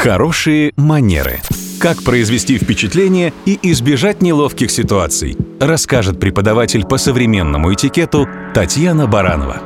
Хорошие манеры. Как произвести впечатление и избежать неловких ситуаций, расскажет преподаватель по современному этикету Татьяна Баранова.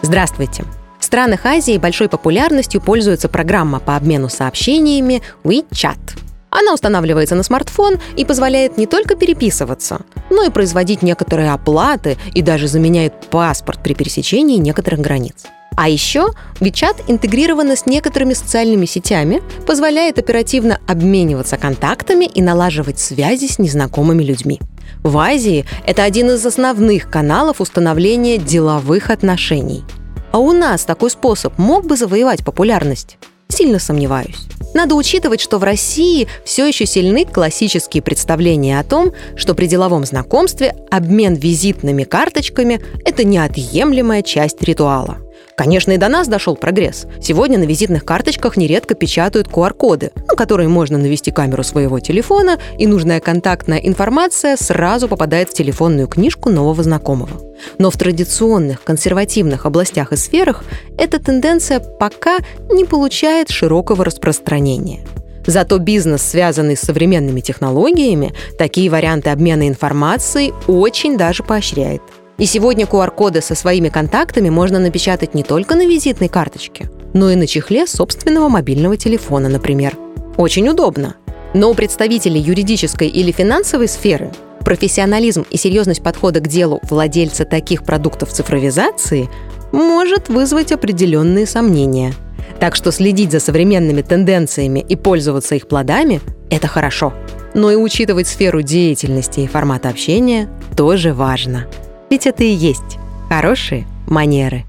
Здравствуйте! В странах Азии большой популярностью пользуется программа по обмену сообщениями WeChat. Она устанавливается на смартфон и позволяет не только переписываться, но и производить некоторые оплаты и даже заменяет паспорт при пересечении некоторых границ. А еще WeChat интегрирована с некоторыми социальными сетями, позволяет оперативно обмениваться контактами и налаживать связи с незнакомыми людьми. В Азии это один из основных каналов установления деловых отношений. А у нас такой способ мог бы завоевать популярность? Сильно сомневаюсь. Надо учитывать, что в России все еще сильны классические представления о том, что при деловом знакомстве обмен визитными карточками – это неотъемлемая часть ритуала. Конечно, и до нас дошел прогресс. Сегодня на визитных карточках нередко печатают QR-коды, на которые можно навести камеру своего телефона, и нужная контактная информация сразу попадает в телефонную книжку нового знакомого. Но в традиционных консервативных областях и сферах эта тенденция пока не получает широкого распространения. Зато бизнес, связанный с современными технологиями, такие варианты обмена информацией очень даже поощряет. И сегодня QR-коды со своими контактами можно напечатать не только на визитной карточке, но и на чехле собственного мобильного телефона, например. Очень удобно. Но у представителей юридической или финансовой сферы профессионализм и серьезность подхода к делу владельца таких продуктов цифровизации может вызвать определенные сомнения. Так что следить за современными тенденциями и пользоваться их плодами – это хорошо. Но и учитывать сферу деятельности и формат общения тоже важно. Ведь это и есть хорошие манеры.